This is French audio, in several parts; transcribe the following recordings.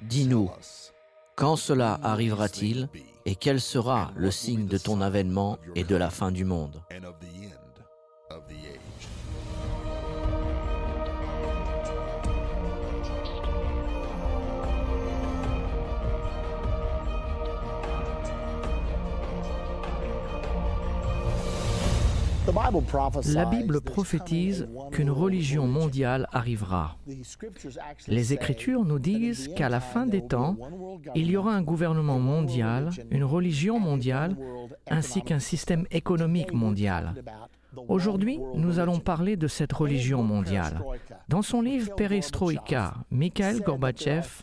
Dis-nous, quand cela arrivera-t-il? Et quel sera le signe de ton avènement et de la fin du monde? La Bible prophétise qu'une religion mondiale arrivera. Les Écritures nous disent qu'à la fin des temps, il y aura un gouvernement mondial, une religion mondiale, ainsi qu'un système économique mondial. Aujourd'hui, nous allons parler de cette religion mondiale. Dans son livre Perestroïka, Mikhail Gorbatchev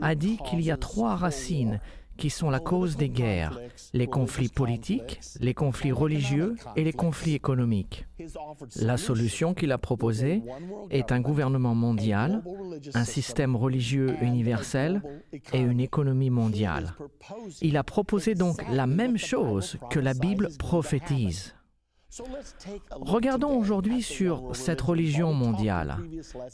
a dit qu'il y a trois racines qui sont la cause des guerres, les conflits politiques, les conflits religieux et les conflits économiques. La solution qu'il a proposée est un gouvernement mondial, un système religieux universel et une économie mondiale. Il a proposé donc la même chose que la Bible prophétise. Regardons aujourd'hui sur cette religion mondiale.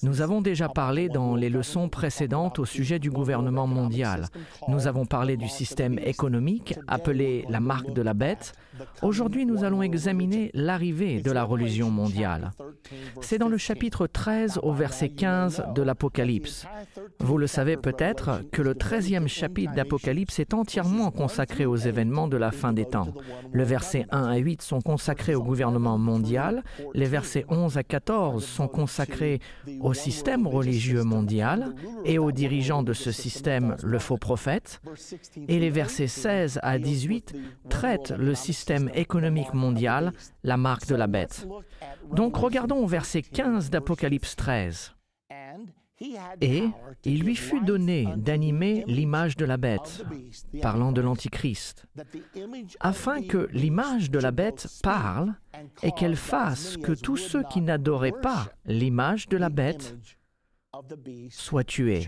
Nous avons déjà parlé dans les leçons précédentes au sujet du gouvernement mondial. Nous avons parlé du système économique appelé la marque de la bête. Aujourd'hui, nous allons examiner l'arrivée de la religion mondiale. C'est dans le chapitre 13 au verset 15 de l'Apocalypse. Vous le savez peut-être que le 13e chapitre d'Apocalypse est entièrement consacré aux événements de la fin des temps. Le verset 1 à 8 sont consacrés au gouvernement mondial. Les versets 11 à 14 sont consacrés au système religieux mondial et aux dirigeants de ce système, le faux prophète. Et les versets 16 à 18 traitent le système économique mondial, la marque de la bête. Donc regardons au verset 15 d'Apocalypse 13. Et il lui fut donné d'animer l'image de la bête, parlant de l'Antichrist, afin que l'image de la bête parle et qu'elle fasse que tous ceux qui n'adoraient pas l'image de la bête soient tués.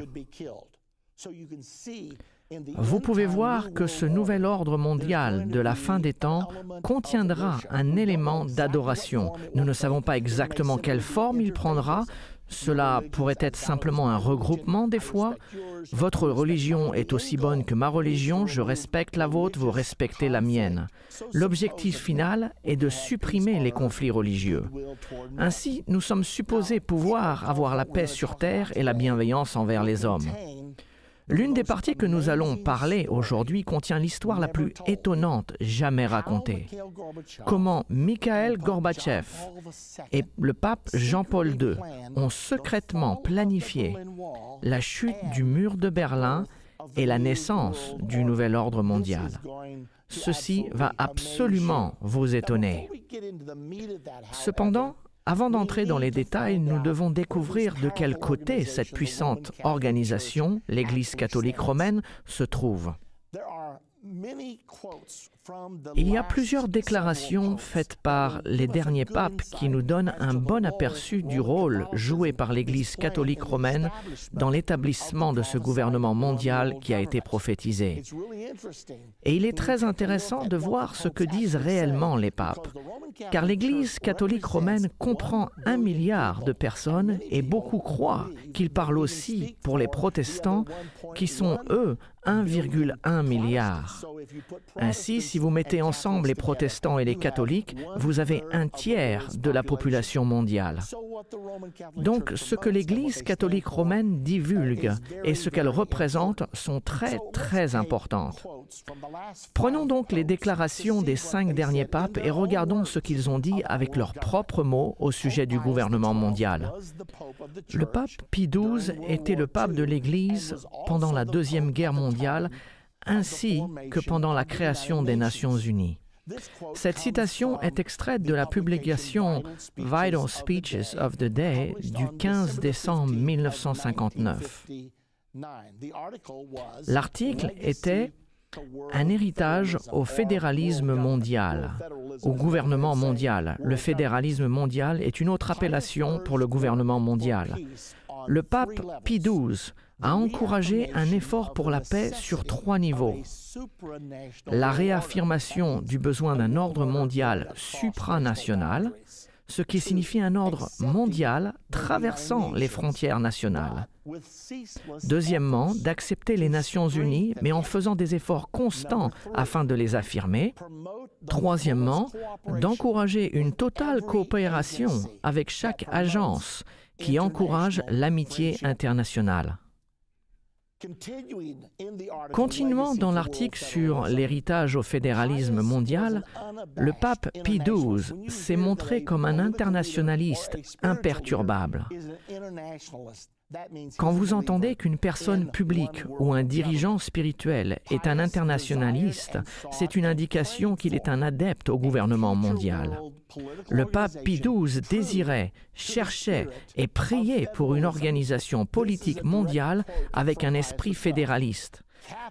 Vous pouvez voir que ce nouvel ordre mondial de la fin des temps contiendra un élément d'adoration. Nous ne savons pas exactement quelle forme il prendra, cela pourrait être simplement un regroupement des fois. Votre religion est aussi bonne que ma religion, je respecte la vôtre, vous respectez la mienne. L'objectif final est de supprimer les conflits religieux. Ainsi, nous sommes supposés pouvoir avoir la paix sur Terre et la bienveillance envers les hommes. L'une des parties que nous allons parler aujourd'hui contient l'histoire la plus étonnante jamais racontée. Comment Mikhail Gorbatchev et le pape Jean-Paul II ont secrètement planifié la chute du mur de Berlin et la naissance du nouvel ordre mondial. Ceci va absolument vous étonner. Cependant, avant d'entrer dans les détails, nous devons découvrir de quel côté cette puissante organisation, l'Église catholique romaine, se trouve. Il y a plusieurs déclarations faites par les derniers papes qui nous donnent un bon aperçu du rôle joué par l'Église catholique romaine dans l'établissement de ce gouvernement mondial qui a été prophétisé. Et il est très intéressant de voir ce que disent réellement les papes, car l'Église catholique romaine comprend un milliard de personnes et beaucoup croient qu'il parle aussi pour les protestants qui sont, eux, 1,1 milliard. Ainsi, si vous mettez ensemble les protestants et les catholiques, vous avez un tiers de la population mondiale. Donc, ce que l'Église catholique romaine divulgue et ce qu'elle représente sont très, très importantes. Prenons donc les déclarations des cinq derniers papes et regardons ce qu'ils ont dit avec leurs propres mots au sujet du gouvernement mondial. Le pape Pie XII était le pape de l'Église pendant la Deuxième Guerre mondiale ainsi que pendant la création des Nations Unies. Cette citation est extraite de la publication Vital Speeches of the Day du 15 décembre 1959. L'article était un héritage au fédéralisme mondial, au gouvernement mondial. Le fédéralisme mondial est une autre appellation pour le gouvernement mondial. Le pape Pie XII a encouragé un effort pour la paix sur trois niveaux. La réaffirmation du besoin d'un ordre mondial supranational, ce qui signifie un ordre mondial traversant les frontières nationales. Deuxièmement, d'accepter les Nations Unies, mais en faisant des efforts constants afin de les affirmer. Troisièmement, d'encourager une totale coopération avec chaque agence qui encourage l'amitié internationale. Continuant dans l'article sur l'héritage au fédéralisme mondial, le pape Pie XII s'est montré comme un internationaliste imperturbable. Quand vous entendez qu'une personne publique ou un dirigeant spirituel est un internationaliste, c'est une indication qu'il est un adepte au gouvernement mondial. Le pape Pie XII désirait, cherchait et priait pour une organisation politique mondiale avec un esprit fédéraliste.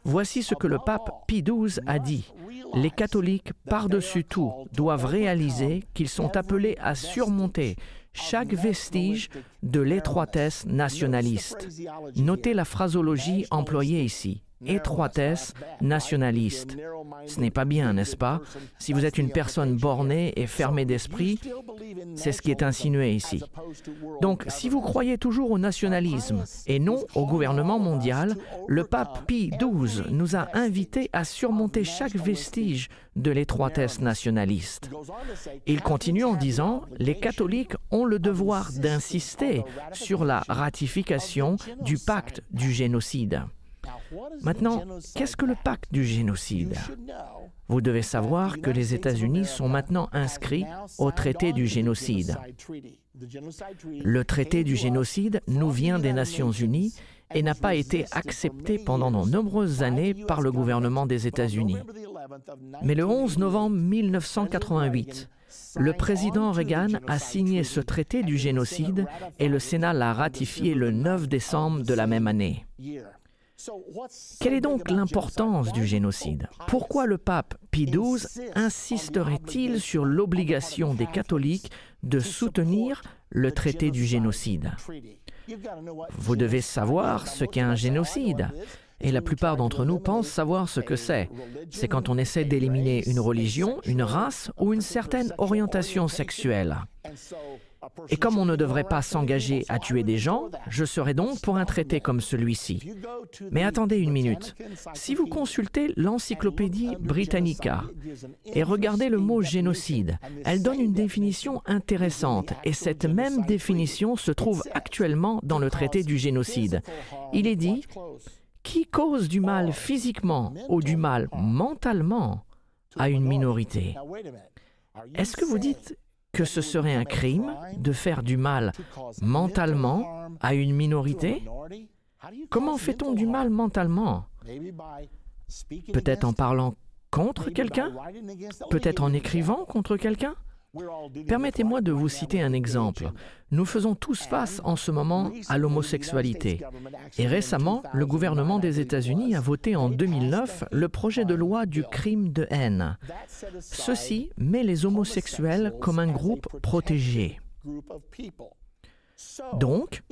Voici ce que le pape Pie XII a dit. Les catholiques, par-dessus tout, doivent réaliser qu'ils sont appelés à surmonter chaque vestige de l'étroitesse nationaliste. Notez la phrasologie employée ici étroitesse nationaliste. Ce n'est pas bien, n'est-ce pas? Si vous êtes une personne bornée et fermée d'esprit, c'est ce qui est insinué ici. Donc, si vous croyez toujours au nationalisme et non au gouvernement mondial, le pape Pie XII nous a invités à surmonter chaque vestige de l'étroitesse nationaliste. Il continue en disant, les catholiques ont le devoir d'insister sur la ratification du pacte du génocide. Maintenant, qu'est-ce que le pacte du génocide? Vous devez savoir que les États-Unis sont maintenant inscrits au traité du génocide. Le traité du génocide nous vient des Nations Unies et n'a pas été accepté pendant de nombreuses années par le gouvernement des États-Unis. Mais le 11 novembre 1988, le président Reagan a signé ce traité du génocide et le Sénat l'a ratifié le 9 décembre de la même année. Quelle est donc l'importance du génocide? Pourquoi le pape Pie XII insisterait-il sur l'obligation des catholiques de soutenir le traité du génocide? Vous devez savoir ce qu'est un génocide. Et la plupart d'entre nous pensent savoir ce que c'est. C'est quand on essaie d'éliminer une religion, une race ou une certaine orientation sexuelle. Et comme on ne devrait pas s'engager à tuer des gens, je serais donc pour un traité comme celui-ci. Mais attendez une minute. Si vous consultez l'encyclopédie Britannica et regardez le mot génocide, elle donne une définition intéressante et cette même définition se trouve actuellement dans le traité du génocide. Il est dit qui cause du mal physiquement ou du mal mentalement à une minorité? Est-ce que vous dites que ce serait un crime de faire du mal mentalement à une minorité? Comment fait-on du mal mentalement? Peut-être en parlant contre quelqu'un? Peut-être en écrivant contre quelqu'un? Permettez-moi de vous citer un exemple. Nous faisons tous face en ce moment à l'homosexualité. Et récemment, le gouvernement des États-Unis a voté en 2009 le projet de loi du crime de haine. Ceci met les homosexuels comme un groupe protégé. Donc,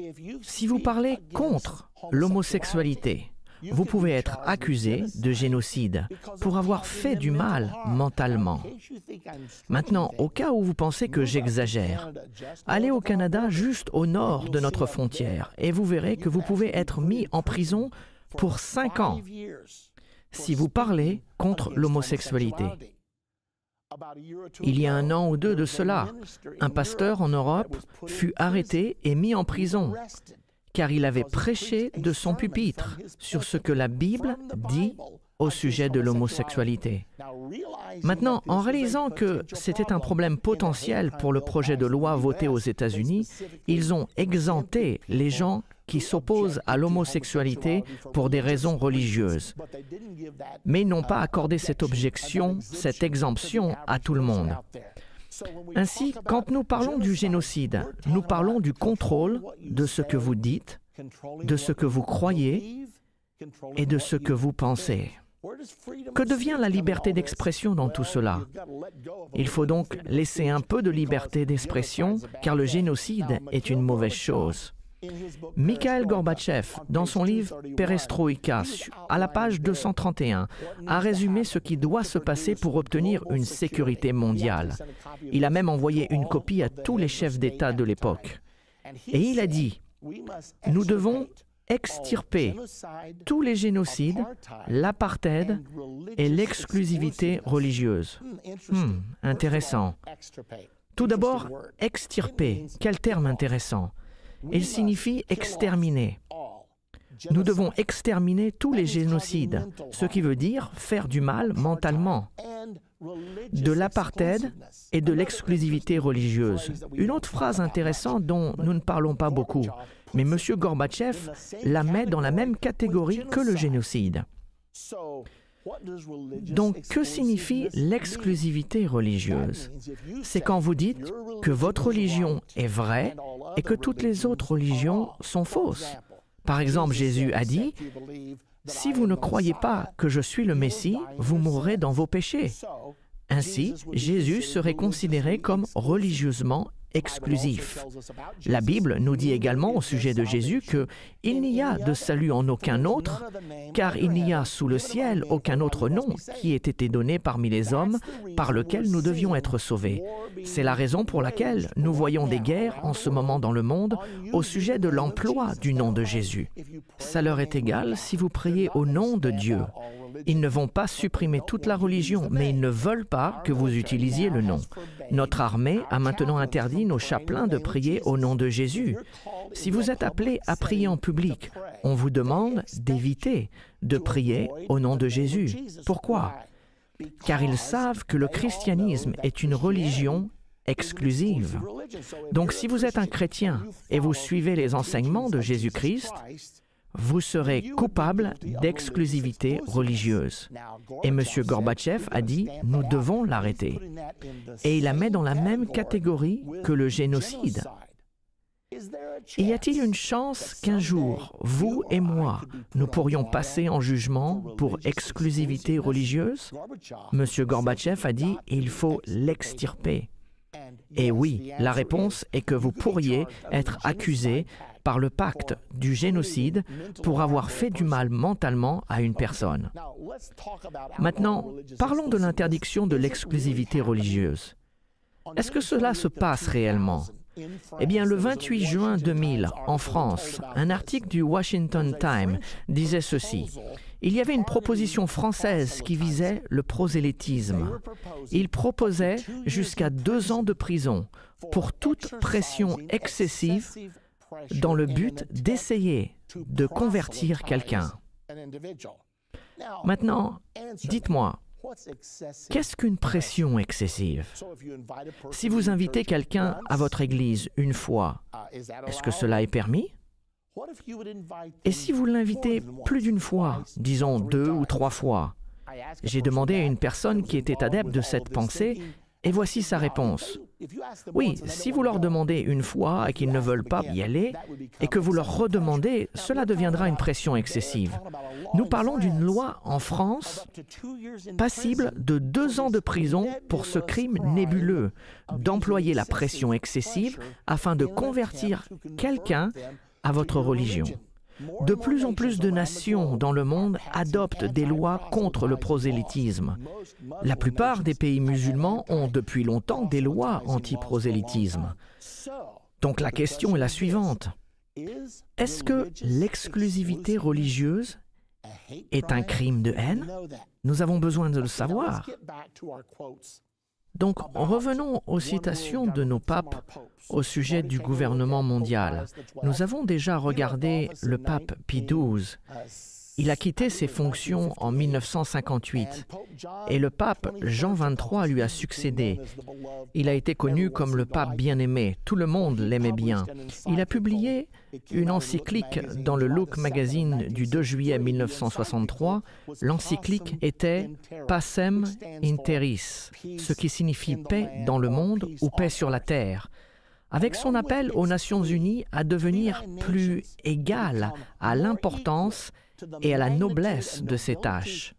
si vous parlez contre l'homosexualité, vous pouvez être accusé de génocide pour avoir fait du mal mentalement. Maintenant, au cas où vous pensez que j'exagère, allez au Canada juste au nord de notre frontière et vous verrez que vous pouvez être mis en prison pour cinq ans si vous parlez contre l'homosexualité. Il y a un an ou deux de cela, un pasteur en Europe fut arrêté et mis en prison car il avait prêché de son pupitre sur ce que la Bible dit au sujet de l'homosexualité. Maintenant, en réalisant que c'était un problème potentiel pour le projet de loi voté aux États-Unis, ils ont exempté les gens qui s'opposent à l'homosexualité pour des raisons religieuses. Mais n'ont pas accordé cette objection, cette exemption à tout le monde. Ainsi, quand nous parlons du génocide, nous parlons du contrôle de ce que vous dites, de ce que vous croyez et de ce que vous pensez. Que devient la liberté d'expression dans tout cela? Il faut donc laisser un peu de liberté d'expression car le génocide est une mauvaise chose. Mikhail Gorbatchev, dans son livre Perestroïka, à la page 231, a résumé ce qui doit se passer pour obtenir une sécurité mondiale. Il a même envoyé une copie à tous les chefs d'État de l'époque. Et il a dit, nous devons extirper tous les génocides, l'apartheid et l'exclusivité religieuse. Hmm, intéressant. Tout d'abord, extirper. Quel terme intéressant. Il signifie exterminer. Nous devons exterminer tous les génocides, ce qui veut dire faire du mal mentalement, de l'apartheid et de l'exclusivité religieuse. Une autre phrase intéressante dont nous ne parlons pas beaucoup, mais M. Gorbatchev la met dans la même catégorie que le génocide. Donc, que signifie l'exclusivité religieuse? C'est quand vous dites que votre religion est vraie et que toutes les autres religions sont fausses. Par exemple, Jésus a dit, Si vous ne croyez pas que je suis le Messie, vous mourrez dans vos péchés. Ainsi, Jésus serait considéré comme religieusement exclusif. La Bible nous dit également au sujet de Jésus que il n'y a de salut en aucun autre, car il n'y a sous le ciel aucun autre nom qui ait été donné parmi les hommes par lequel nous devions être sauvés. C'est la raison pour laquelle nous voyons des guerres en ce moment dans le monde au sujet de l'emploi du nom de Jésus. Ça leur est égal si vous priez au nom de Dieu. Ils ne vont pas supprimer toute la religion, mais ils ne veulent pas que vous utilisiez le nom. Notre armée a maintenant interdit nos chapelains de prier au nom de Jésus. Si vous êtes appelé à prier en public, on vous demande d'éviter de prier au nom de Jésus. Pourquoi? Car ils savent que le christianisme est une religion exclusive. Donc si vous êtes un chrétien et vous suivez les enseignements de Jésus-Christ, vous serez coupable d'exclusivité religieuse. Et M. Gorbatchev a dit, nous devons l'arrêter. Et il la met dans la même catégorie que le génocide. Y a-t-il une chance qu'un jour, vous et moi, nous pourrions passer en jugement pour exclusivité religieuse? M. Gorbatchev a dit, il faut l'extirper. Et oui, la réponse est que vous pourriez être accusé par le pacte du génocide pour avoir fait du mal mentalement à une personne. Maintenant, parlons de l'interdiction de l'exclusivité religieuse. Est-ce que cela se passe réellement? Eh bien, le 28 juin 2000, en France, un article du Washington Times disait ceci. Il y avait une proposition française qui visait le prosélytisme. Il proposait jusqu'à deux ans de prison pour toute pression excessive dans le but d'essayer de convertir quelqu'un. Maintenant, dites-moi, qu'est-ce qu'une pression excessive? Si vous invitez quelqu'un à votre église une fois, est-ce que cela est permis? Et si vous l'invitez plus d'une fois, disons deux ou trois fois? J'ai demandé à une personne qui était adepte de cette pensée et voici sa réponse. Oui, si vous leur demandez une fois et qu'ils ne veulent pas y aller, et que vous leur redemandez, cela deviendra une pression excessive. Nous parlons d'une loi en France passible de deux ans de prison pour ce crime nébuleux, d'employer la pression excessive afin de convertir quelqu'un à votre religion. De plus en plus de nations dans le monde adoptent des lois contre le prosélytisme. La plupart des pays musulmans ont depuis longtemps des lois anti-prosélytisme. Donc la question est la suivante. Est-ce que l'exclusivité religieuse est un crime de haine? Nous avons besoin de le savoir. Donc revenons aux citations de nos papes au sujet du gouvernement mondial. Nous avons déjà regardé le pape Pie XII. Il a quitté ses fonctions en 1958 et le pape Jean XXIII lui a succédé. Il a été connu comme le pape bien-aimé. Tout le monde l'aimait bien. Il a publié une encyclique dans le Look magazine du 2 juillet 1963. L'encyclique était Pacem in Terris, ce qui signifie paix dans le monde ou paix sur la terre avec son appel aux Nations Unies à devenir plus égales à l'importance et à la noblesse de ses tâches.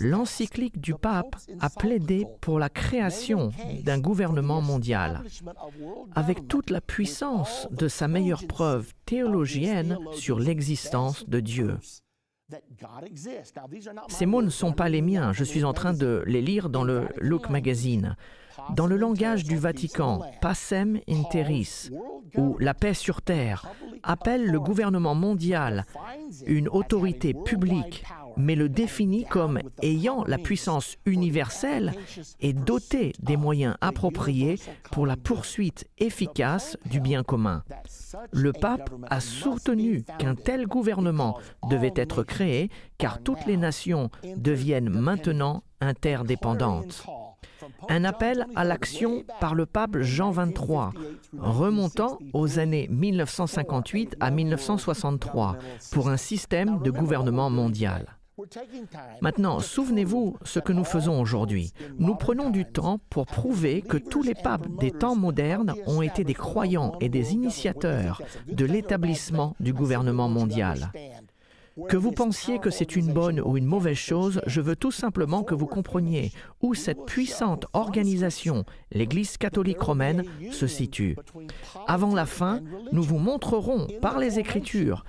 l'encyclique du pape a plaidé pour la création d'un gouvernement mondial, avec toute la puissance de sa meilleure preuve théologienne sur l'existence de Dieu. Ces mots ne sont pas les miens, je suis en train de les lire dans le Look Magazine. Dans le langage du Vatican, Pacem in Terris, ou la paix sur terre, appelle le gouvernement mondial une autorité publique, mais le définit comme ayant la puissance universelle et doté des moyens appropriés pour la poursuite efficace du bien commun. Le pape a soutenu qu'un tel gouvernement devait être créé car toutes les nations deviennent maintenant interdépendantes un appel à l'action par le pape Jean XXIII, remontant aux années 1958 à 1963 pour un système de gouvernement mondial. Maintenant, souvenez-vous ce que nous faisons aujourd'hui. Nous prenons du temps pour prouver que tous les papes des temps modernes ont été des croyants et des initiateurs de l'établissement du gouvernement mondial. Que vous pensiez que c'est une bonne ou une mauvaise chose, je veux tout simplement que vous compreniez où cette puissante organisation, l'Église catholique romaine, se situe. Avant la fin, nous vous montrerons par les Écritures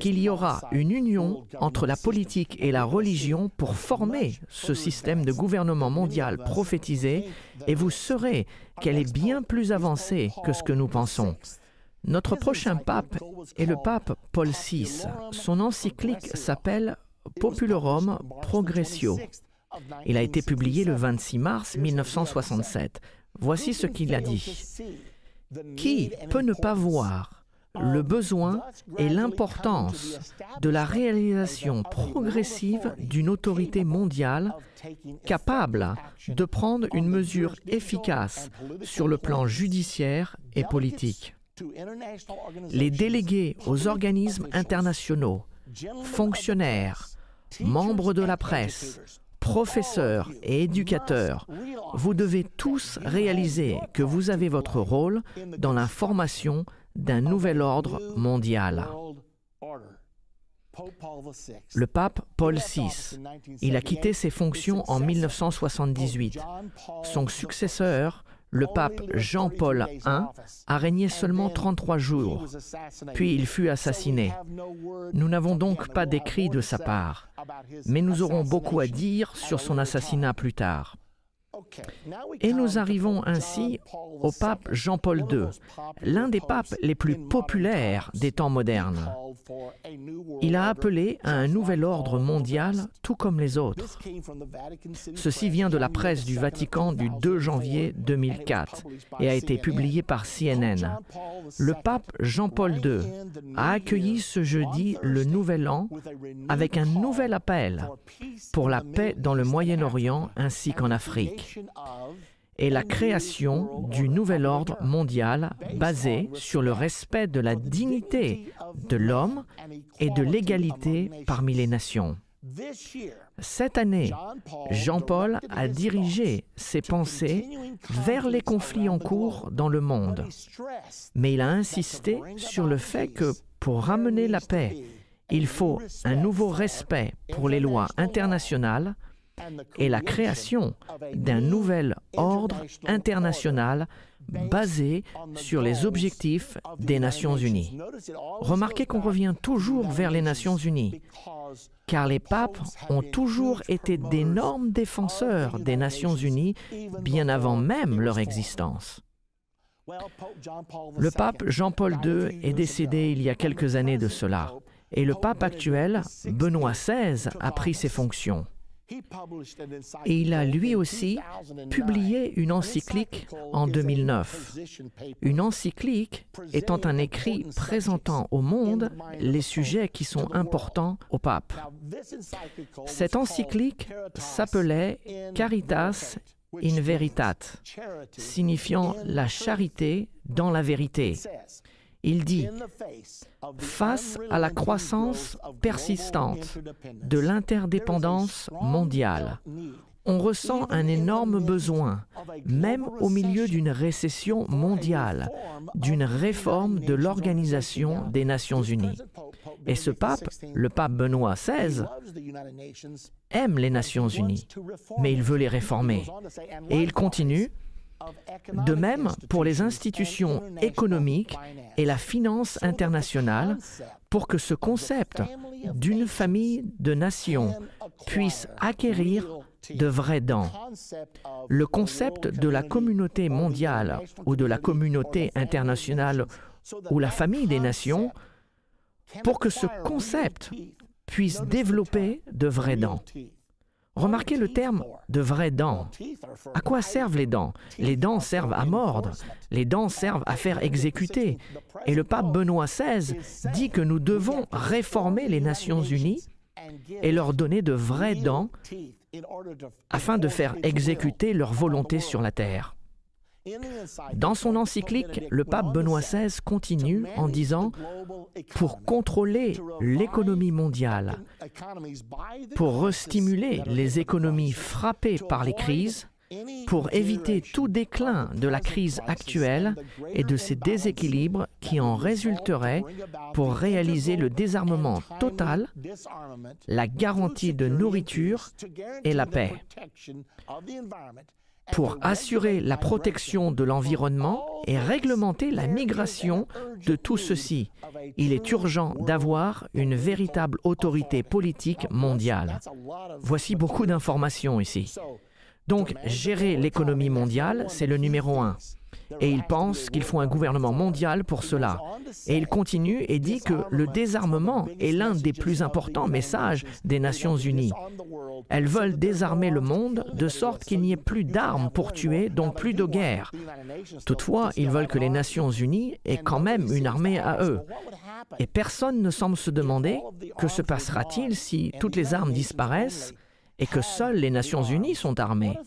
qu'il y aura une union entre la politique et la religion pour former ce système de gouvernement mondial prophétisé et vous saurez qu'elle est bien plus avancée que ce que nous pensons. Notre prochain pape est le pape Paul VI. Son encyclique s'appelle Populorum Progressio. Il a été publié le 26 mars 1967. Voici ce qu'il a dit. Qui peut ne pas voir le besoin et l'importance de la réalisation progressive d'une autorité mondiale capable de prendre une mesure efficace sur le plan judiciaire et politique? Les délégués aux organismes internationaux, fonctionnaires, membres de la presse, professeurs et éducateurs, vous devez tous réaliser que vous avez votre rôle dans la formation d'un nouvel ordre mondial. Le pape Paul VI, il a quitté ses fonctions en 1978. Son successeur, le pape Jean-Paul I a régné seulement 33 jours, puis il fut assassiné. Nous n'avons donc pas d'écrit de sa part, mais nous aurons beaucoup à dire sur son assassinat plus tard. Et nous arrivons ainsi au pape Jean-Paul II, l'un des papes les plus populaires des temps modernes. Il a appelé à un nouvel ordre mondial tout comme les autres. Ceci vient de la presse du Vatican du 2 janvier 2004 et a été publié par CNN. Le pape Jean-Paul II a accueilli ce jeudi le Nouvel An avec un nouvel appel pour la paix dans le Moyen-Orient ainsi qu'en Afrique et la création du nouvel ordre mondial basé sur le respect de la dignité de l'homme et de l'égalité parmi les nations. Cette année, Jean-Paul a dirigé ses pensées vers les conflits en cours dans le monde, mais il a insisté sur le fait que pour ramener la paix, il faut un nouveau respect pour les lois internationales, et la création d'un nouvel ordre international basé sur les objectifs des Nations Unies. Remarquez qu'on revient toujours vers les Nations Unies, car les papes ont toujours été d'énormes défenseurs des Nations Unies bien avant même leur existence. Le pape Jean-Paul II est décédé il y a quelques années de cela, et le pape actuel, Benoît XVI, a pris ses fonctions. Et il a lui aussi publié une encyclique en 2009. Une encyclique étant un écrit présentant au monde les sujets qui sont importants au pape. Cette encyclique s'appelait Caritas in Veritate, signifiant la charité dans la vérité. Il dit, face à la croissance persistante de l'interdépendance mondiale, on ressent un énorme besoin, même au milieu d'une récession mondiale, d'une réforme de l'Organisation des Nations Unies. Et ce pape, le pape Benoît XVI, aime les Nations Unies, mais il veut les réformer. Et il continue, de même pour les institutions économiques et la finance internationale, pour que ce concept d'une famille de nations puisse acquérir de vraies dents. Le concept de la communauté mondiale ou de la communauté internationale ou la famille des nations, pour que ce concept puisse développer de vraies dents. Remarquez le terme de vraies dents. À quoi servent les dents? Les dents servent à mordre, les dents servent à faire exécuter. Et le pape Benoît XVI dit que nous devons réformer les Nations Unies et leur donner de vraies dents afin de faire exécuter leur volonté sur la terre. Dans son encyclique, le pape Benoît XVI continue en disant Pour contrôler l'économie mondiale, pour restimuler les économies frappées par les crises, pour éviter tout déclin de la crise actuelle et de ces déséquilibres qui en résulteraient pour réaliser le désarmement total, la garantie de nourriture et la paix pour assurer la protection de l'environnement et réglementer la migration de tout ceci. Il est urgent d'avoir une véritable autorité politique mondiale. Voici beaucoup d'informations ici. Donc, gérer l'économie mondiale, c'est le numéro un. Et il pense qu'il faut un gouvernement mondial pour cela. Et il continue et dit que le désarmement est l'un des plus importants messages des Nations Unies. Elles veulent désarmer le monde de sorte qu'il n'y ait plus d'armes pour tuer, donc plus de guerre. Toutefois, ils veulent que les Nations Unies aient quand même une armée à eux. Et personne ne semble se demander que se passera-t-il si toutes les armes disparaissent et que seules les Nations Unies sont armées.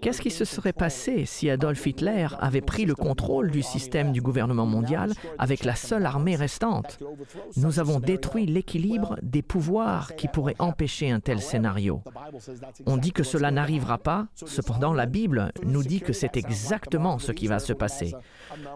Qu'est-ce qui se serait passé si Adolf Hitler avait pris le contrôle du système du gouvernement mondial avec la seule armée restante? Nous avons détruit l'équilibre des pouvoirs qui pourraient empêcher un tel scénario. On dit que cela n'arrivera pas, cependant la Bible nous dit que c'est exactement ce qui va se passer.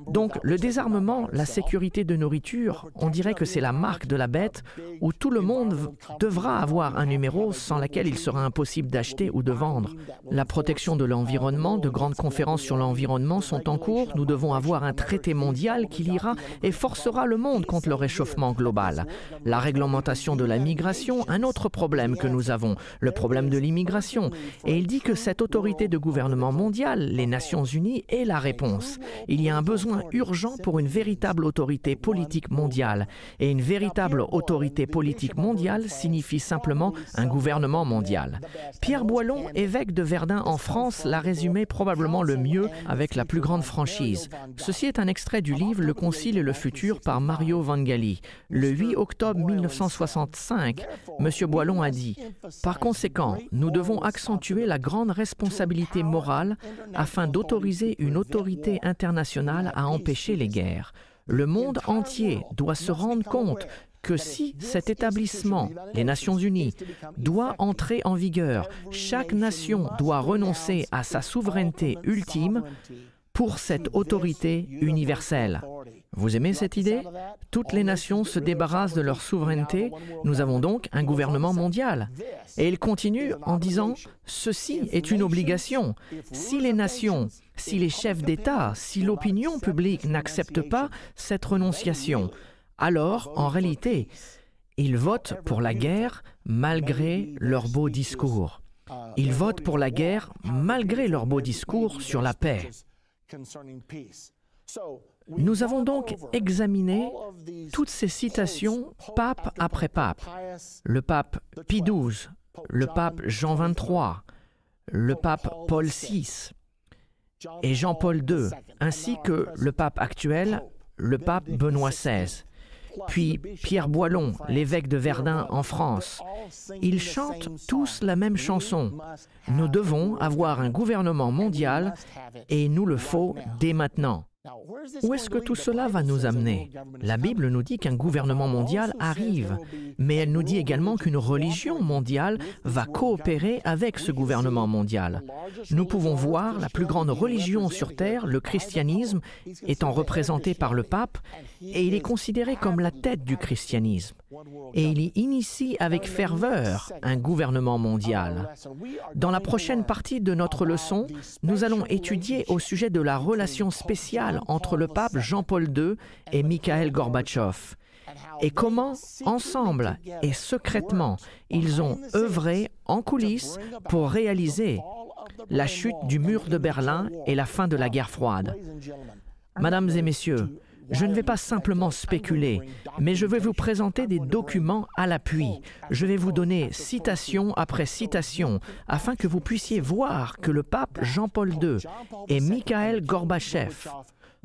Donc le désarmement, la sécurité de nourriture, on dirait que c'est la marque de la bête où tout le monde devra avoir un numéro sans laquelle il sera impossible d'acheter ou de vendre. La protection de l'environnement, de grandes conférences sur l'environnement sont en cours. Nous devons avoir un traité mondial qui lira et forcera le monde contre le réchauffement global. La réglementation de la migration, un autre problème que nous avons, le problème de l'immigration. Et il dit que cette autorité de gouvernement mondial, les Nations Unies, est la réponse. Besoin urgent pour une véritable autorité politique mondiale. Et une véritable autorité politique mondiale signifie simplement un gouvernement mondial. Pierre Boilon, évêque de Verdun en France, l'a résumé probablement le mieux avec la plus grande franchise. Ceci est un extrait du livre Le Concile et le futur par Mario Vangali. Le 8 octobre 1965, M. Boilon a dit Par conséquent, nous devons accentuer la grande responsabilité morale afin d'autoriser une autorité internationale à empêcher les guerres. Le monde entier doit se rendre compte que si cet établissement, les Nations Unies, doit entrer en vigueur, chaque nation doit renoncer à sa souveraineté ultime pour cette autorité universelle. Vous aimez cette idée? Toutes les nations se débarrassent de leur souveraineté. Nous avons donc un gouvernement mondial. Et il continue en disant, ceci est une obligation. Si les nations, si les chefs d'État, si l'opinion publique n'acceptent pas cette renonciation, alors, en réalité, ils votent pour la guerre malgré leurs beaux discours. Ils votent pour la guerre malgré leurs beaux discours sur la paix. Nous avons donc examiné toutes ces citations pape après pape. Le pape Pie XII, le pape Jean XXIII, le pape Paul VI et Jean-Paul II, ainsi que le pape actuel, le pape Benoît XVI. Puis Pierre Boilon, l'évêque de Verdun en France. Ils chantent tous la même chanson. Nous devons avoir un gouvernement mondial et il nous le faut dès maintenant. Où est-ce que tout cela va nous amener? La Bible nous dit qu'un gouvernement mondial arrive, mais elle nous dit également qu'une religion mondiale va coopérer avec ce gouvernement mondial. Nous pouvons voir la plus grande religion sur Terre, le christianisme, étant représenté par le pape, et il est considéré comme la tête du christianisme. Et il y initie avec ferveur un gouvernement mondial. Dans la prochaine partie de notre leçon, nous allons étudier au sujet de la relation spéciale entre le pape Jean-Paul II et Mikhail Gorbatchev et comment, ensemble et secrètement, ils ont œuvré en coulisses pour réaliser la chute du mur de Berlin et la fin de la guerre froide. Mesdames et messieurs, je ne vais pas simplement spéculer, mais je vais vous présenter des documents à l'appui. Je vais vous donner citation après citation afin que vous puissiez voir que le pape Jean-Paul II et Mikhail Gorbatchev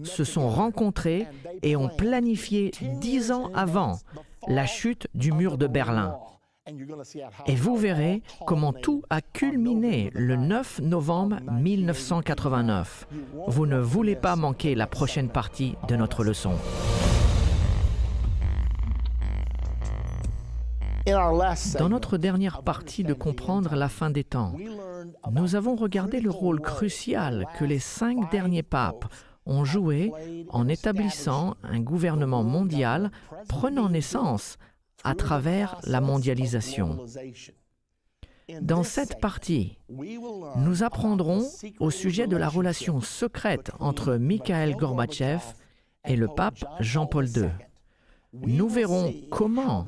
se sont rencontrés et ont planifié dix ans avant la chute du mur de Berlin. Et vous verrez comment tout a culminé le 9 novembre 1989. Vous ne voulez pas manquer la prochaine partie de notre leçon. Dans notre dernière partie de comprendre la fin des temps, nous avons regardé le rôle crucial que les cinq derniers papes ont joué en établissant un gouvernement mondial prenant naissance à travers la mondialisation. Dans cette partie, nous apprendrons au sujet de la relation secrète entre Mikhail Gorbatchev et le pape Jean-Paul II. Nous verrons comment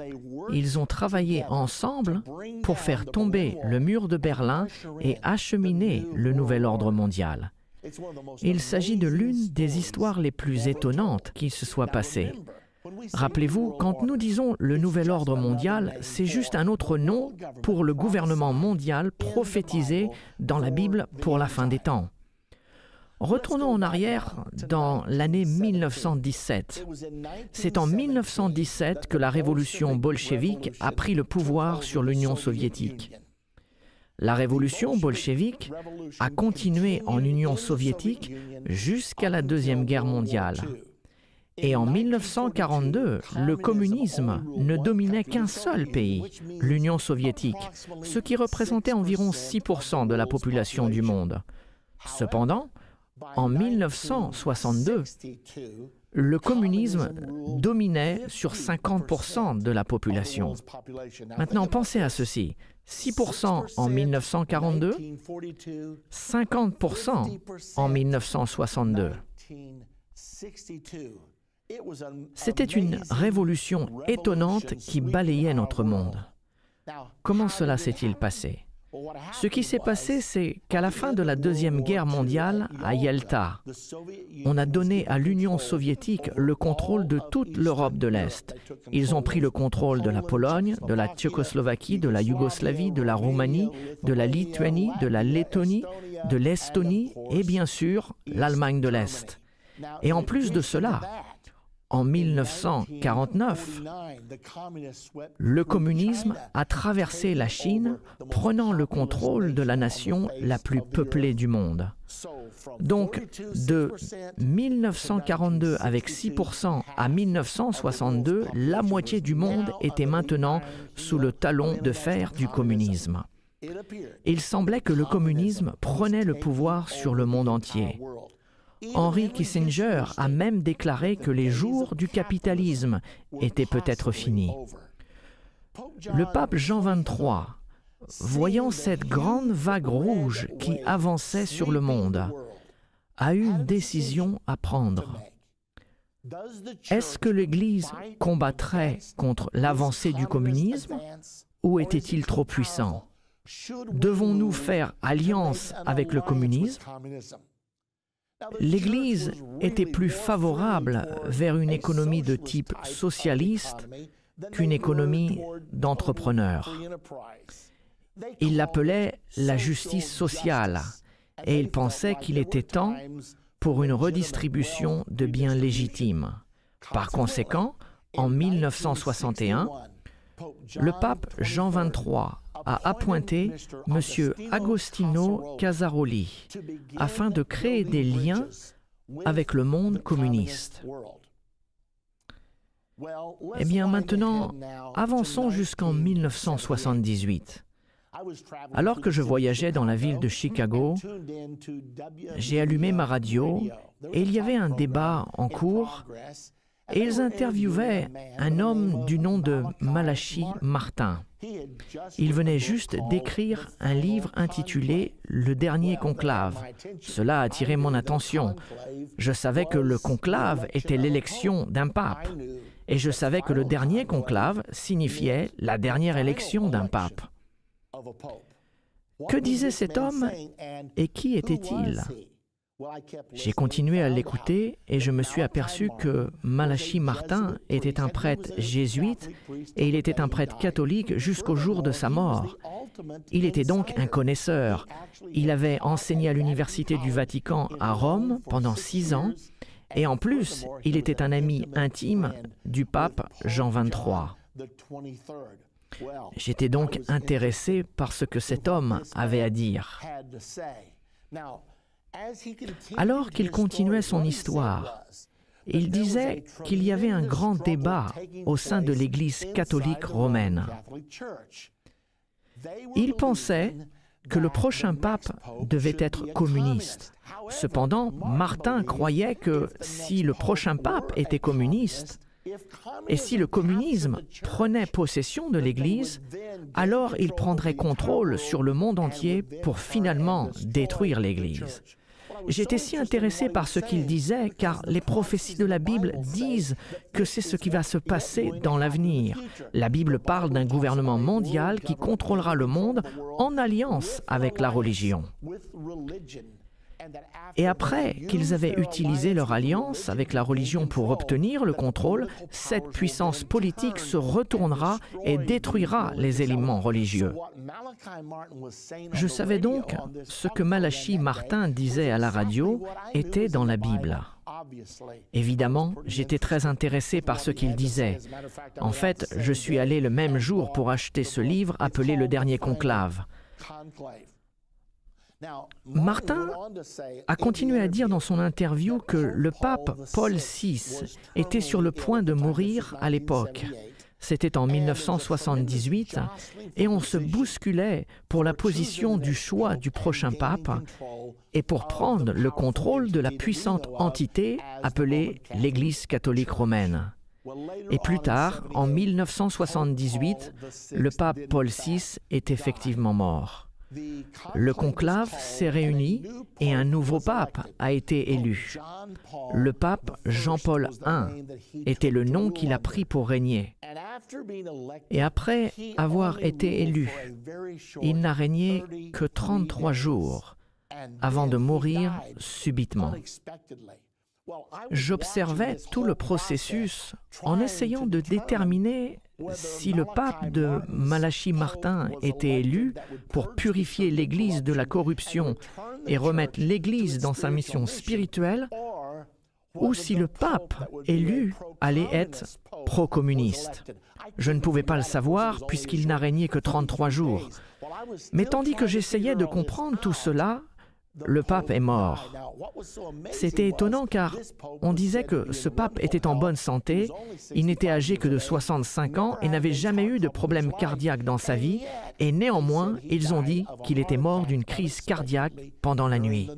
ils ont travaillé ensemble pour faire tomber le mur de Berlin et acheminer le nouvel ordre mondial. Il s'agit de l'une des histoires les plus étonnantes qui se soit passée. Rappelez-vous, quand nous disons le nouvel ordre mondial, c'est juste un autre nom pour le gouvernement mondial prophétisé dans la Bible pour la fin des temps. Retournons en arrière dans l'année 1917. C'est en 1917 que la révolution bolchevique a pris le pouvoir sur l'Union soviétique. La révolution bolchevique a continué en Union soviétique jusqu'à la Deuxième Guerre mondiale. Et en 1942, le communisme ne dominait qu'un seul pays, l'Union soviétique, ce qui représentait environ 6% de la population du monde. Cependant, en 1962, le communisme dominait sur 50% de la population. Maintenant, pensez à ceci. 6% en 1942, 50% en 1962. C'était une révolution étonnante qui balayait notre monde. Comment cela s'est-il passé? Ce qui s'est passé, c'est qu'à la fin de la Deuxième Guerre mondiale, à Yalta, on a donné à l'Union soviétique le contrôle de toute l'Europe de l'Est. Ils ont pris le contrôle de la Pologne, de la Tchécoslovaquie, de la Yougoslavie, de la Roumanie, de la Lituanie, de la Lettonie, de l'Estonie et bien sûr l'Allemagne de l'Est. Et en plus de cela, en 1949, le communisme a traversé la Chine, prenant le contrôle de la nation la plus peuplée du monde. Donc, de 1942 avec 6% à 1962, la moitié du monde était maintenant sous le talon de fer du communisme. Il semblait que le communisme prenait le pouvoir sur le monde entier. Henry Kissinger a même déclaré que les jours du capitalisme étaient peut-être finis. Le pape Jean XXIII, voyant cette grande vague rouge qui avançait sur le monde, a eu une décision à prendre. Est-ce que l'Église combattrait contre l'avancée du communisme ou était-il trop puissant? Devons-nous faire alliance avec le communisme? l'Église était plus favorable vers une économie de type socialiste qu'une économie d'entrepreneurs. Il l'appelait la justice sociale et il pensait qu'il était temps pour une redistribution de biens légitimes. Par conséquent, en 1961, le pape Jean XXIII a appointé M. Agostino Casaroli afin de créer des liens avec le monde communiste. Eh bien maintenant, avançons jusqu'en 1978. Alors que je voyageais dans la ville de Chicago, j'ai allumé ma radio et il y avait un débat en cours et ils interviewaient un homme du nom de Malachi Martin. Il venait juste d'écrire un livre intitulé Le dernier conclave. Cela a attiré mon attention. Je savais que le conclave était l'élection d'un pape. Et je savais que le dernier conclave signifiait la dernière élection d'un pape. Que disait cet homme et qui était-il? J'ai continué à l'écouter et je me suis aperçu que Malachi Martin était un prêtre jésuite et il était un prêtre catholique jusqu'au jour de sa mort. Il était donc un connaisseur. Il avait enseigné à l'Université du Vatican à Rome pendant six ans et en plus, il était un ami intime du pape Jean XXIII. J'étais donc intéressé par ce que cet homme avait à dire. Alors qu'il continuait son histoire, il disait qu'il y avait un grand débat au sein de l'Église catholique romaine. Il pensait que le prochain pape devait être communiste. Cependant, Martin croyait que si le prochain pape était communiste, et si le communisme prenait possession de l'Église, alors il prendrait contrôle sur le monde entier pour finalement détruire l'Église. J'étais si intéressé par ce qu'il disait car les prophéties de la Bible disent que c'est ce qui va se passer dans l'avenir. La Bible parle d'un gouvernement mondial qui contrôlera le monde en alliance avec la religion. Et après qu'ils avaient utilisé leur alliance avec la religion pour obtenir le contrôle, cette puissance politique se retournera et détruira les éléments religieux. Je savais donc ce que Malachi Martin disait à la radio était dans la Bible. Évidemment, j'étais très intéressé par ce qu'il disait. En fait, je suis allé le même jour pour acheter ce livre appelé Le Dernier Conclave. Martin a continué à dire dans son interview que le pape Paul VI était sur le point de mourir à l'époque. C'était en 1978 et on se bousculait pour la position du choix du prochain pape et pour prendre le contrôle de la puissante entité appelée l'Église catholique romaine. Et plus tard, en 1978, le pape Paul VI est effectivement mort. Le conclave s'est réuni et un nouveau pape a été élu. Le pape Jean-Paul I était le nom qu'il a pris pour régner. Et après avoir été élu, il n'a régné que 33 jours avant de mourir subitement. J'observais tout le processus en essayant de déterminer si le pape de Malachi Martin était élu pour purifier l'Église de la corruption et remettre l'Église dans sa mission spirituelle, ou si le pape élu allait être pro-communiste. Je ne pouvais pas le savoir puisqu'il n'a régné que 33 jours. Mais tandis que j'essayais de comprendre tout cela, le pape est mort. C'était étonnant car on disait que ce pape était en bonne santé, il n'était âgé que de 65 ans et n'avait jamais eu de problème cardiaque dans sa vie, et néanmoins, ils ont dit qu'il était mort d'une crise cardiaque pendant la nuit.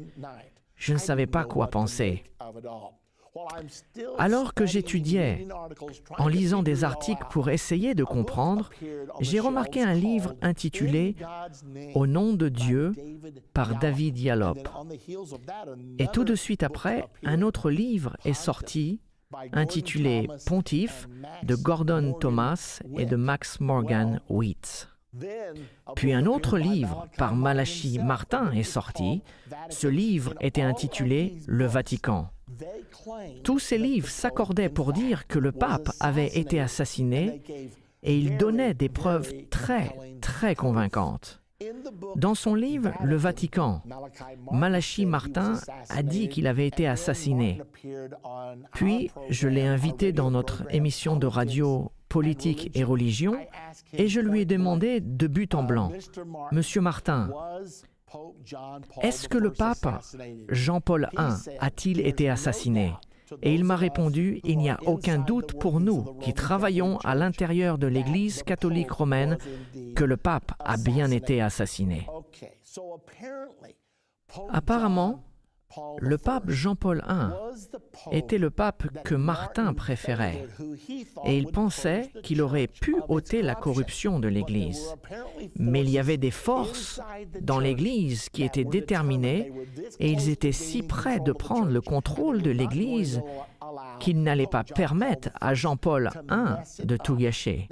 Je ne savais pas quoi penser. Alors que j'étudiais, en lisant des articles pour essayer de comprendre, j'ai remarqué un livre intitulé Au nom de Dieu par David Yalop. Et tout de suite après, un autre livre est sorti intitulé Pontife de Gordon Thomas et de Max Morgan Wheat. Puis un autre livre par Malachi Martin est sorti. Ce livre était intitulé Le Vatican. Tous ces livres s'accordaient pour dire que le pape avait été assassiné et ils donnaient des preuves très, très convaincantes. Dans son livre Le Vatican, Malachi Martin a dit qu'il avait été assassiné. Puis, je l'ai invité dans notre émission de radio Politique et religion et je lui ai demandé de but en blanc, Monsieur Martin, est-ce que le pape Jean-Paul I a-t-il été assassiné? Et il m'a répondu, il n'y a aucun doute pour nous qui travaillons à l'intérieur de l'Église catholique romaine que le pape a bien été assassiné. Apparemment, Le pape Jean-Paul I était le pape que Martin préférait et il pensait qu'il aurait pu ôter la corruption de l'Église. Mais il y avait des forces dans l'Église qui étaient déterminées et ils étaient si près de prendre le contrôle de l'Église qu'ils n'allaient pas permettre à Jean-Paul I de tout gâcher.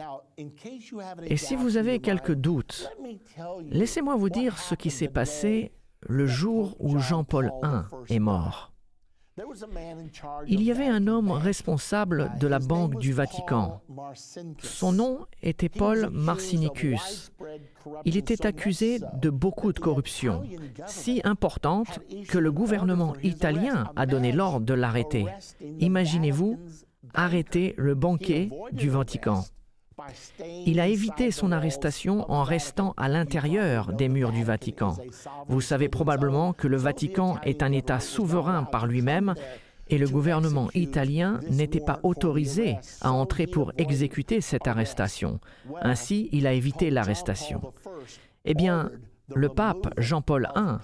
Et si vous avez quelques doutes, laissez-moi vous dire ce qui s'est passé le jour où Jean-Paul I est mort. Il y avait un homme responsable de la Banque du Vatican. Son nom était Paul Marcinicus. Il était accusé de beaucoup de corruption, si importante que le gouvernement italien a donné l'ordre de l'arrêter. Imaginez-vous arrêter le banquier du Vatican. Il a évité son arrestation en restant à l'intérieur des murs du Vatican. Vous savez probablement que le Vatican est un État souverain par lui-même et le gouvernement italien n'était pas autorisé à entrer pour exécuter cette arrestation. Ainsi, il a évité l'arrestation. Eh bien, le pape Jean-Paul I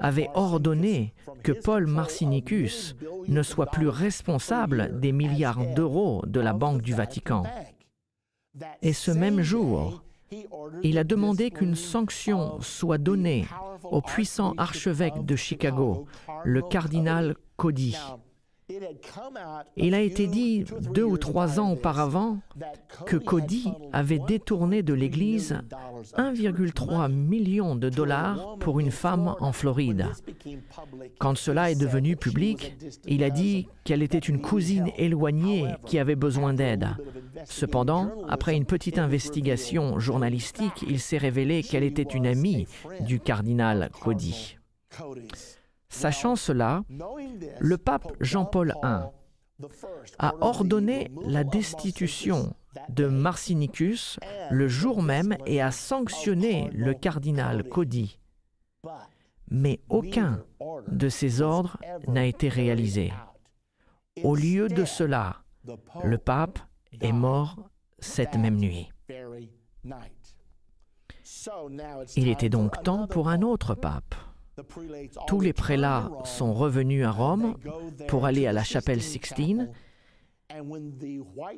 avait ordonné que Paul Marcinicus ne soit plus responsable des milliards d'euros de la Banque du Vatican. Et ce même jour, il a demandé qu'une sanction soit donnée au puissant archevêque de Chicago, le cardinal Cody. Il a été dit deux ou trois ans auparavant que Cody avait détourné de l'Église 1,3 million de dollars pour une femme en Floride. Quand cela est devenu public, il a dit qu'elle était une cousine éloignée qui avait besoin d'aide. Cependant, après une petite investigation journalistique, il s'est révélé qu'elle était une amie du cardinal Cody. Sachant cela, le pape Jean-Paul I a ordonné la destitution de Marcinicus le jour même et a sanctionné le cardinal Cody. Mais aucun de ces ordres n'a été réalisé. Au lieu de cela, le pape est mort cette même nuit. Il était donc temps pour un autre pape. Tous les prélats sont revenus à Rome pour aller à la chapelle Sixtine.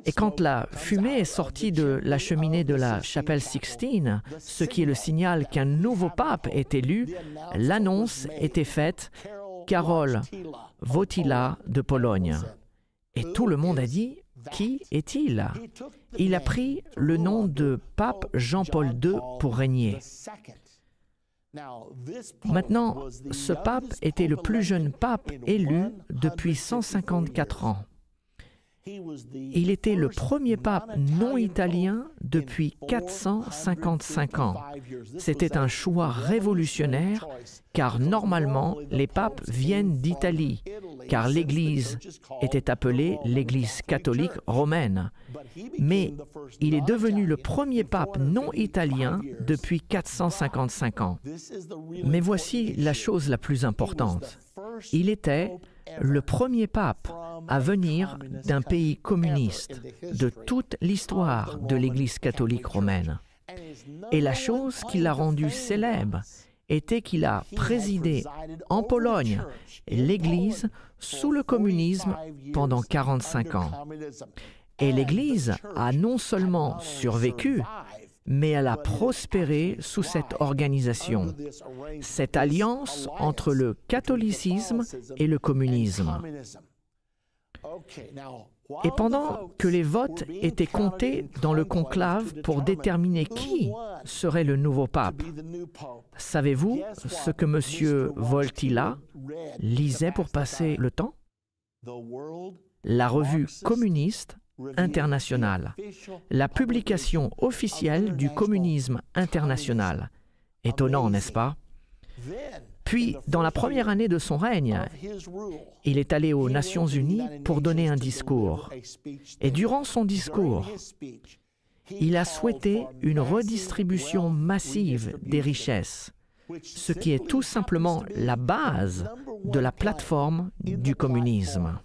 Et quand la fumée est sortie de la cheminée de la chapelle Sixtine, ce qui est le signal qu'un nouveau pape est élu, l'annonce était faite Carole Votila de Pologne. Et tout le monde a dit Qui est-il? Il a pris le nom de pape Jean-Paul II pour régner. Maintenant, ce pape était le plus jeune pape élu depuis 154 ans. Il était le premier pape non italien depuis 455 ans. C'était un choix révolutionnaire car normalement les papes viennent d'Italie, car l'Église était appelée l'Église catholique romaine. Mais il est devenu le premier pape non italien depuis 455 ans. Mais voici la chose la plus importante. Il était le premier pape à venir d'un pays communiste de toute l'histoire de l'Église catholique romaine. Et la chose qui l'a rendu célèbre était qu'il a présidé en Pologne l'Église sous le communisme pendant 45 ans. Et l'Église a non seulement survécu, mais elle a prospéré sous cette organisation, cette alliance entre le catholicisme et le communisme. Et pendant que les votes étaient comptés dans le conclave pour déterminer qui serait le nouveau pape, savez-vous ce que M. Voltila lisait pour passer le temps? La revue communiste internationale, la publication officielle du communisme international. Étonnant, n'est-ce pas? Puis, dans la première année de son règne, il est allé aux Nations Unies pour donner un discours. Et durant son discours, il a souhaité une redistribution massive des richesses, ce qui est tout simplement la base de la plateforme du communisme.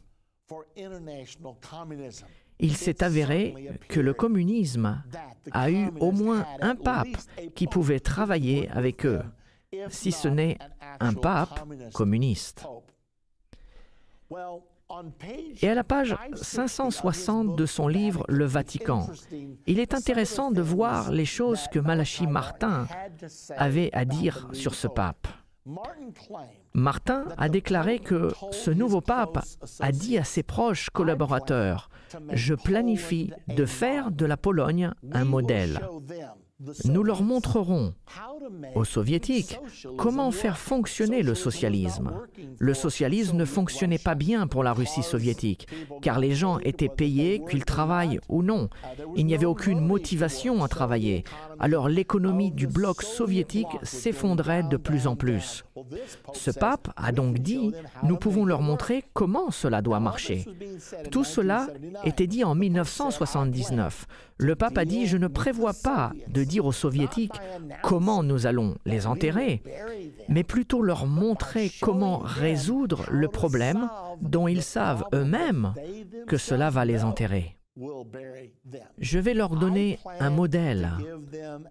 Il s'est avéré que le communisme a eu au moins un pape qui pouvait travailler avec eux si ce n'est un pape communiste. Et à la page 560 de son livre Le Vatican, il est intéressant de voir les choses que Malachi Martin avait à dire sur ce pape. Martin a déclaré que ce nouveau pape a dit à ses proches collaborateurs, je planifie de faire de la Pologne un modèle. Nous leur montrerons aux soviétiques comment faire fonctionner le socialisme. Le socialisme ne fonctionnait pas bien pour la Russie soviétique, car les gens étaient payés, qu'ils travaillent ou non. Il n'y avait aucune motivation à travailler. Alors l'économie du bloc soviétique s'effondrait de plus en plus. Ce pape a donc dit, nous pouvons leur montrer comment cela doit marcher. Tout cela était dit en 1979. Le pape a dit, je ne prévois pas de dire aux soviétiques comment nous allons les enterrer, mais plutôt leur montrer comment résoudre le problème dont ils savent eux-mêmes que cela va les enterrer. Je vais leur donner un modèle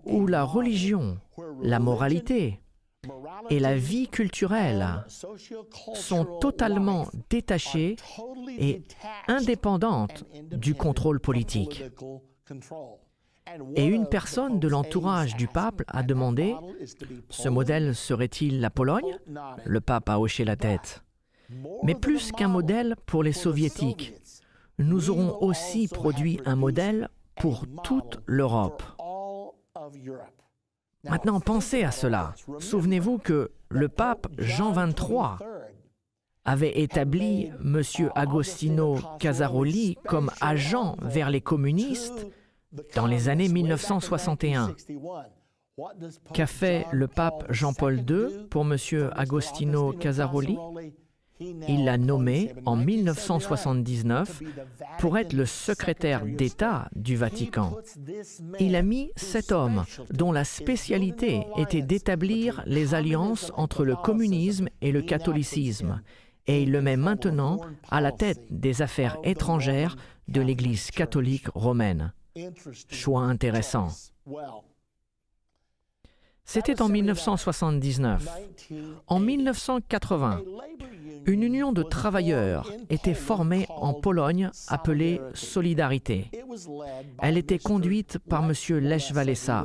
où la religion, la moralité et la vie culturelle sont totalement détachées et indépendantes du contrôle politique. Et une personne de l'entourage du pape a demandé, ce modèle serait-il la Pologne? Le pape a hoché la tête. Mais plus qu'un modèle pour les soviétiques, nous aurons aussi produit un modèle pour toute l'Europe. Maintenant, pensez à cela. Souvenez-vous que le pape Jean XXIII avait établi M. Agostino Casaroli comme agent vers les communistes dans les années 1961. Qu'a fait le pape Jean-Paul II pour M. Agostino Casaroli? Il l'a nommé en 1979 pour être le secrétaire d'État du Vatican. Il a mis cet homme dont la spécialité était d'établir les alliances entre le communisme et le catholicisme, et il le met maintenant à la tête des affaires étrangères de l'Église catholique romaine. Choix intéressant. C'était en 1979. En 1980, une union de travailleurs était formée en Pologne appelée Solidarité. Elle était conduite par M. Lech Walesa.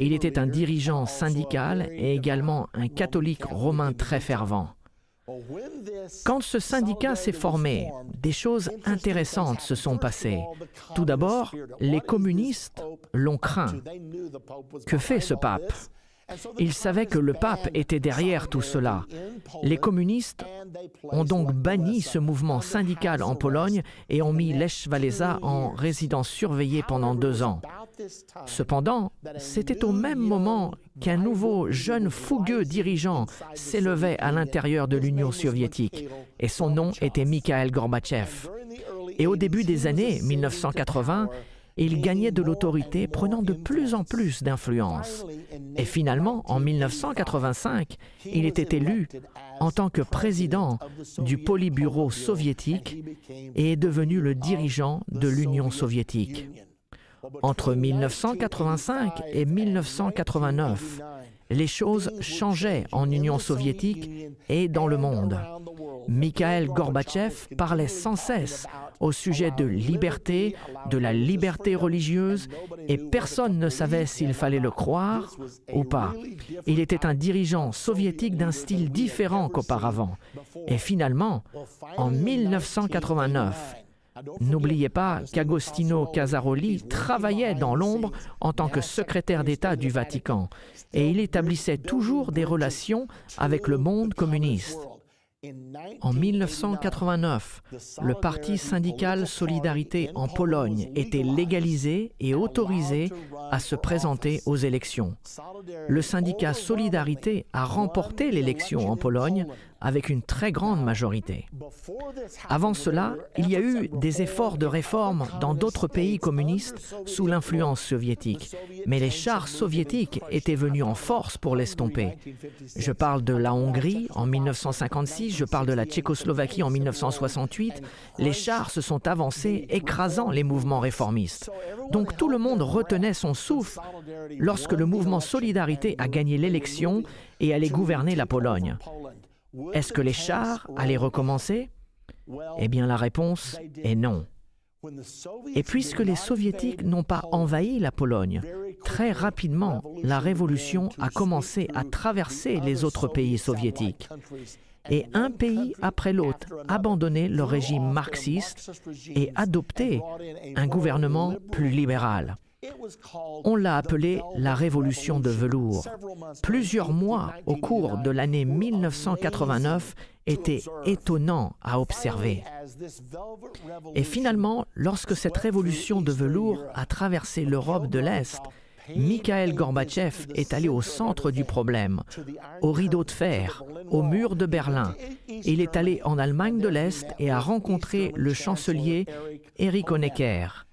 Il était un dirigeant syndical et également un catholique romain très fervent. Quand ce syndicat s'est formé, des choses intéressantes se sont passées. Tout d'abord, les communistes l'ont craint. Que fait ce pape? Ils savaient que le pape était derrière tout cela. Les communistes ont donc banni ce mouvement syndical en Pologne et ont mis Lech en résidence surveillée pendant deux ans. Cependant, c'était au même moment qu'un nouveau jeune fougueux dirigeant s'élevait à l'intérieur de l'Union soviétique, et son nom était Mikhail Gorbatchev. Et au début des années 1980, il gagnait de l'autorité, prenant de plus en plus d'influence. Et finalement, en 1985, il était élu en tant que président du Politburo soviétique et est devenu le dirigeant de l'Union soviétique. Entre 1985 et 1989, les choses changeaient en Union soviétique et dans le monde. Mikhail Gorbatchev parlait sans cesse au sujet de liberté, de la liberté religieuse, et personne ne savait s'il fallait le croire ou pas. Il était un dirigeant soviétique d'un style différent qu'auparavant. Et finalement, en 1989, N'oubliez pas qu'Agostino Casaroli travaillait dans l'ombre en tant que secrétaire d'État du Vatican et il établissait toujours des relations avec le monde communiste. En 1989, le parti syndical Solidarité en Pologne était légalisé et autorisé à se présenter aux élections. Le syndicat Solidarité a remporté l'élection en Pologne avec une très grande majorité. Avant cela, il y a eu des efforts de réforme dans d'autres pays communistes sous l'influence soviétique, mais les chars soviétiques étaient venus en force pour l'estomper. Je parle de la Hongrie en 1956, je parle de la Tchécoslovaquie en 1968. Les chars se sont avancés, écrasant les mouvements réformistes. Donc tout le monde retenait son souffle lorsque le mouvement Solidarité a gagné l'élection et allait gouverner la Pologne. Est-ce que les chars allaient recommencer? Eh bien la réponse est non. Et puisque les soviétiques n'ont pas envahi la Pologne, très rapidement, la révolution a commencé à traverser les autres pays soviétiques. Et un pays après l'autre abandonné le régime marxiste et adopté un gouvernement plus libéral. On l'a appelé la révolution de velours. Plusieurs mois au cours de l'année 1989 étaient étonnants à observer. Et finalement, lorsque cette révolution de velours a traversé l'Europe de l'Est, Mikhail Gorbatchev est allé au centre du problème, au rideau de fer, au mur de Berlin. Il est allé en Allemagne de l'Est et a rencontré le chancelier Erich Honecker.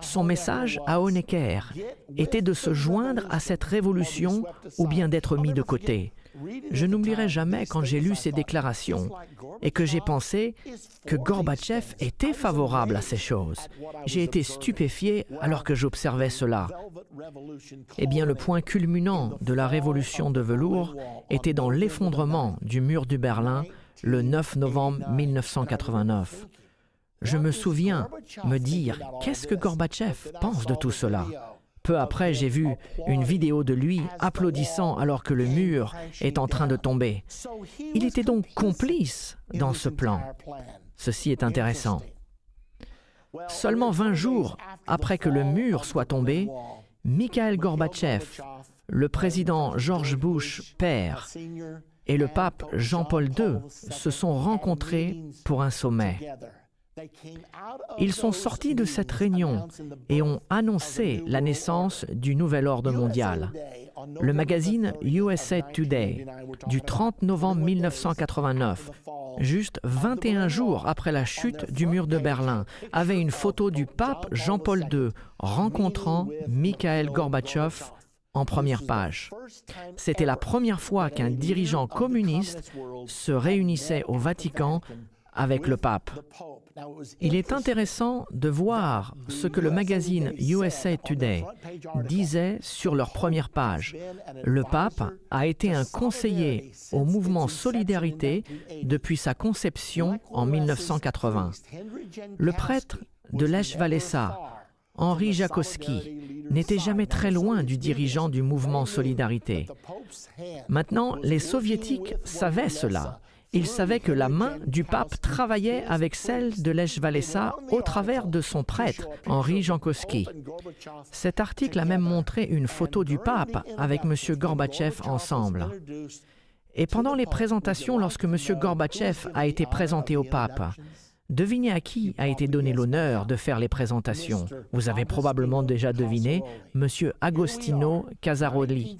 Son message à Honecker était de se joindre à cette révolution ou bien d'être mis de côté. Je n'oublierai jamais quand j'ai lu ces déclarations et que j'ai pensé que Gorbatchev était favorable à ces choses. J'ai été stupéfié alors que j'observais cela. Eh bien, le point culminant de la révolution de velours était dans l'effondrement du mur du Berlin le 9 novembre 1989. Je me souviens me dire, qu'est-ce que Gorbatchev pense de tout cela? Peu après, j'ai vu une vidéo de lui applaudissant alors que le mur est en train de tomber. Il était donc complice dans ce plan. Ceci est intéressant. Seulement 20 jours après que le mur soit tombé, Mikhail Gorbatchev, le président George Bush père et le pape Jean-Paul II se sont rencontrés pour un sommet. Ils sont sortis de cette réunion et ont annoncé la naissance du nouvel ordre mondial. Le magazine USA Today du 30 novembre 1989, juste 21 jours après la chute du mur de Berlin, avait une photo du pape Jean-Paul II rencontrant Mikhail Gorbatchev en première page. C'était la première fois qu'un dirigeant communiste se réunissait au Vatican avec le pape. Il est intéressant de voir ce que le magazine USA Today disait sur leur première page. Le pape a été un conseiller au mouvement Solidarité depuis sa conception en 1980. Le prêtre de Lech Walesa, Henri Jakowski, n'était jamais très loin du dirigeant du mouvement Solidarité. Maintenant, les soviétiques savaient cela il savait que la main du pape travaillait avec celle de Lech au travers de son prêtre, Henri Jankowski. Cet article a même montré une photo du pape avec M. Gorbatchev ensemble. Et pendant les présentations, lorsque M. Gorbatchev a été présenté au pape, Devinez à qui a été donné l'honneur de faire les présentations. Vous avez probablement déjà deviné, M. Agostino Casaroli.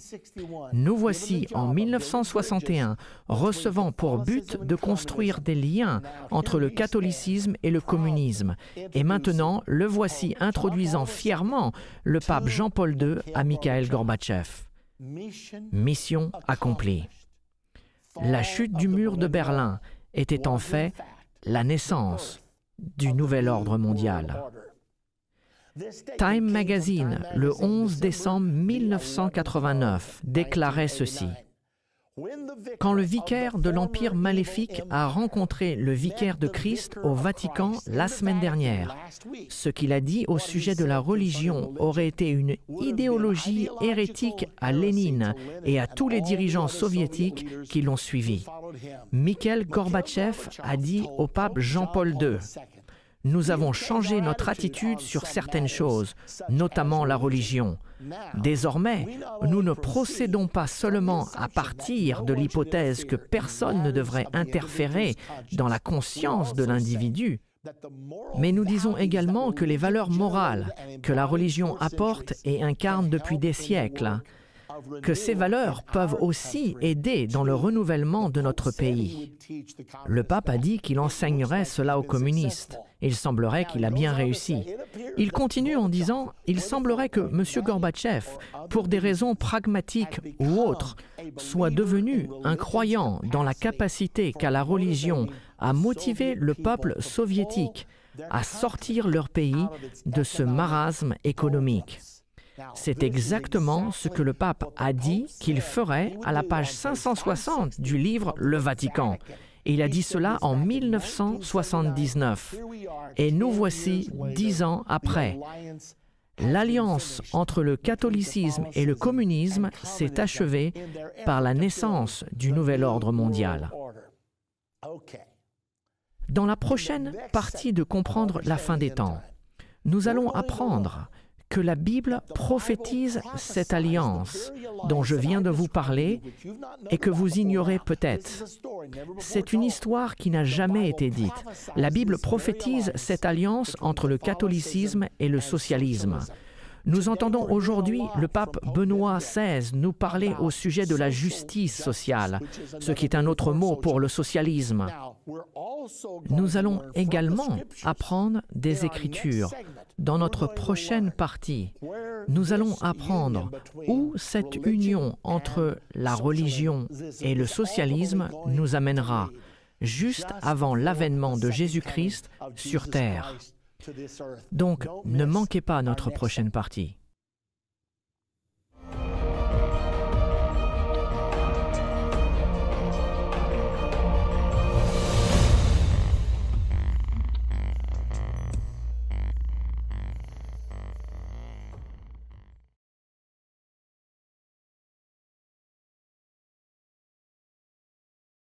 Nous voici en 1961 recevant pour but de construire des liens entre le catholicisme et le communisme. Et maintenant, le voici introduisant fièrement le pape Jean-Paul II à Mikhail Gorbatchev. Mission accomplie. La chute du mur de Berlin était en fait la naissance du nouvel ordre mondial. Time Magazine, le 11 décembre 1989, déclarait ceci. Quand le vicaire de l'Empire maléfique a rencontré le vicaire de Christ au Vatican la semaine dernière, ce qu'il a dit au sujet de la religion aurait été une idéologie hérétique à Lénine et à tous les dirigeants soviétiques qui l'ont suivi. Mikhail Gorbatchev a dit au pape Jean-Paul II nous avons changé notre attitude sur certaines choses, notamment la religion. Désormais, nous ne procédons pas seulement à partir de l'hypothèse que personne ne devrait interférer dans la conscience de l'individu, mais nous disons également que les valeurs morales que la religion apporte et incarne depuis des siècles, que ces valeurs peuvent aussi aider dans le renouvellement de notre pays. Le pape a dit qu'il enseignerait cela aux communistes. Il semblerait qu'il a bien réussi. Il continue en disant, il semblerait que M. Gorbatchev, pour des raisons pragmatiques ou autres, soit devenu un croyant dans la capacité qu'a la religion à motiver le peuple soviétique à sortir leur pays de ce marasme économique. C'est exactement ce que le pape a dit qu'il ferait à la page 560 du livre Le Vatican. Il a dit cela en 1979. Et nous voici dix ans après. L'alliance entre le catholicisme et le communisme s'est achevée par la naissance du nouvel ordre mondial. Dans la prochaine partie de Comprendre la fin des temps, nous allons apprendre que la Bible prophétise cette alliance dont je viens de vous parler et que vous ignorez peut-être. C'est une histoire qui n'a jamais été dite. La Bible prophétise cette alliance entre le catholicisme et le socialisme. Nous entendons aujourd'hui le pape Benoît XVI nous parler au sujet de la justice sociale, ce qui est un autre mot pour le socialisme. Nous allons également apprendre des Écritures. Dans notre prochaine partie, nous allons apprendre où cette union entre la religion et le socialisme nous amènera juste avant l'avènement de Jésus-Christ sur Terre. Donc, ne manquez pas notre prochaine partie.